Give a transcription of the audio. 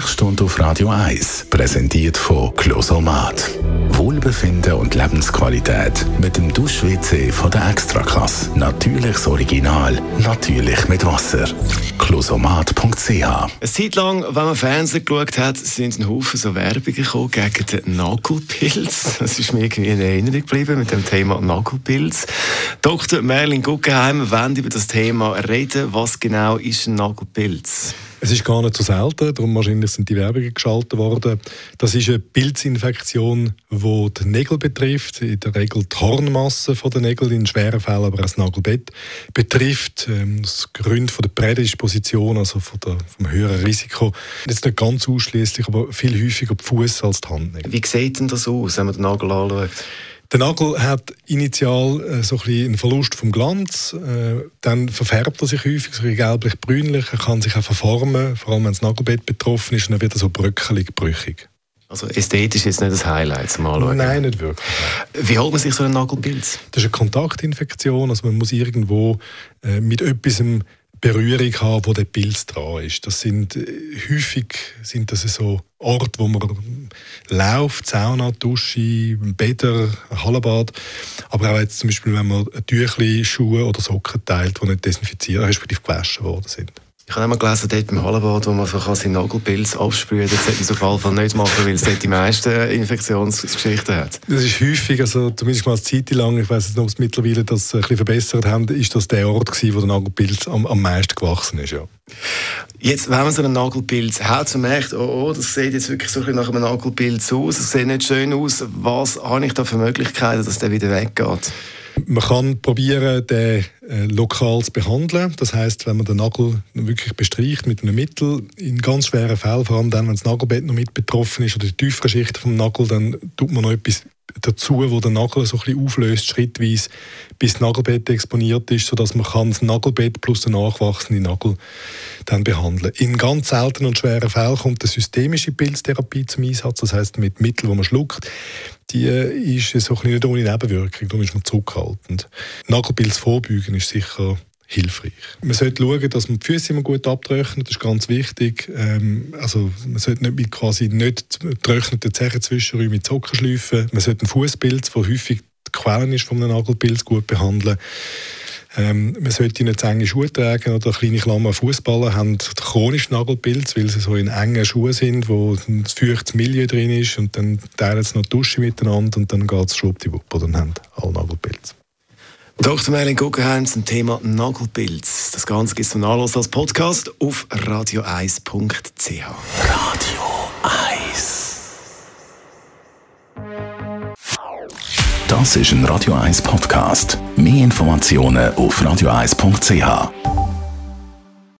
Die Sprechstunde auf Radio 1 präsentiert von Closomat. Wohlbefinden und Lebensqualität mit dem Dusch-WC von der Extraklasse. Natürliches Original, natürlich mit Wasser. Closomat.ch Eine Zeit lang, wenn man Fernsehen geschaut hat, sind ein Haufen so Werbungen gekommen gegen den Nagelpilz. Das ist mir irgendwie in Erinnerung geblieben mit dem Thema Nagelpilz. Dr. Merlin Guggenheim wollen über das Thema reden. Was genau ist ein Nagelpilz? Es ist gar nicht so selten, darum wahrscheinlich sind die Werbungen geschaltet worden. Das ist eine Pilzinfektion, die die Nägel betrifft, in der Regel die Hornmasse der Nägel, in schweren Fällen aber auch das Nagelbett betrifft. Ähm, das Grund von der Prädisposition, also von der, vom höheren Risiko, jetzt nicht ganz ausschließlich, aber viel häufiger die Fuß als die Handnägel. Wie sieht denn das aus, wenn man den Nagel anschaut? Der Nagel hat initial äh, so ein bisschen einen Verlust vom Glanz, äh, dann verfärbt er sich häufig, so gelblich-brünlich, er kann sich auch verformen, vor allem wenn das Nagelbett betroffen ist, und dann wird er so bröckelig, brüchig. Also ästhetisch ist nicht das Highlight zum Anschauen? Nein, nicht wirklich. Wie holt man sich so einen Nagelpilz? Das ist eine Kontaktinfektion, also man muss irgendwo äh, mit etwas Berührung haben, wo der Pilz dran ist. Das sind äh, häufig sind das so Orte, wo man läuft, Sauna, Dusche, Bäder, Hallenbad. Aber auch jetzt zum Beispiel, wenn man Tüchli, Schuhe oder Socken teilt, die nicht desinfiziert, respektive gewaschen worden sind. Ich habe einmal gelesen, dort beim Hallenbad, wo man so seinen Nagelpilz absprühen kann, das sollte man auf jeden Fall nicht machen, weil es dort die meisten Infektionsgeschichten hat. Das ist häufig, also zumindest mal eine Zeit lang, ich weiß nicht, ob es mittlerweile das ein bisschen verbessert haben, ist das der Ort gewesen, wo der Nagelpilz am, am meisten gewachsen ist, ja. Jetzt, wenn man so einen Nagelpilz hat und merkt, oh, oh, das sieht jetzt wirklich so ein nach einem Nagelpilz aus, es sieht nicht schön aus, was habe ich da für Möglichkeiten, dass der wieder weggeht? Man kann probieren, den äh, lokal zu behandeln. Das heißt, wenn man den Nagel wirklich bestreicht mit einem Mittel, in ganz schweren Fällen, vor allem dann, wenn das Nagelbett noch mit betroffen ist oder die tiefere Schicht vom Nagel, dann tut man noch etwas dazu, wo der Nagel so ein bisschen auflöst, schrittweise, bis das Nagelbett exponiert ist, sodass man kann das Nagelbett plus den nachwachsenden Nagel dann behandeln In ganz seltenen und schweren Fällen kommt eine systemische Pilztherapie zum Einsatz, das heißt mit Mitteln, die man schluckt. Die ist so ein bisschen nicht ohne Nebenwirkung, darum ist man zurückhaltend. Nagelpilz vorbeugen ist sicher hilfreich. Man sollte schauen, dass man die Füße immer gut abtrocknet, das ist ganz wichtig. Ähm, also man sollte nicht mit quasi nicht getrockneten Zechenzwischenräumen mit Socken schleifen. Man sollte einen Fußpilz, der häufig die Quellen ist von einem Nagelpilz, gut behandeln. Ähm, man sollte nicht zu enge Schuhe tragen oder kleine Klammer Fußballer haben chronischen Nagelpilz, weil sie so in engen Schuhen sind, wo ein feuchtes Milieu drin ist und dann teilen sie noch die Dusche miteinander und dann geht es schwuppdiwupp und dann haben alle Nagelpilz. Dr. Merlin Guggenheim zum Thema Nagelpilz. Das Ganze gibt es zum als Podcast auf radio1.ch. Radio 1 Das ist ein Radio 1 Podcast. Mehr Informationen auf radio1.ch.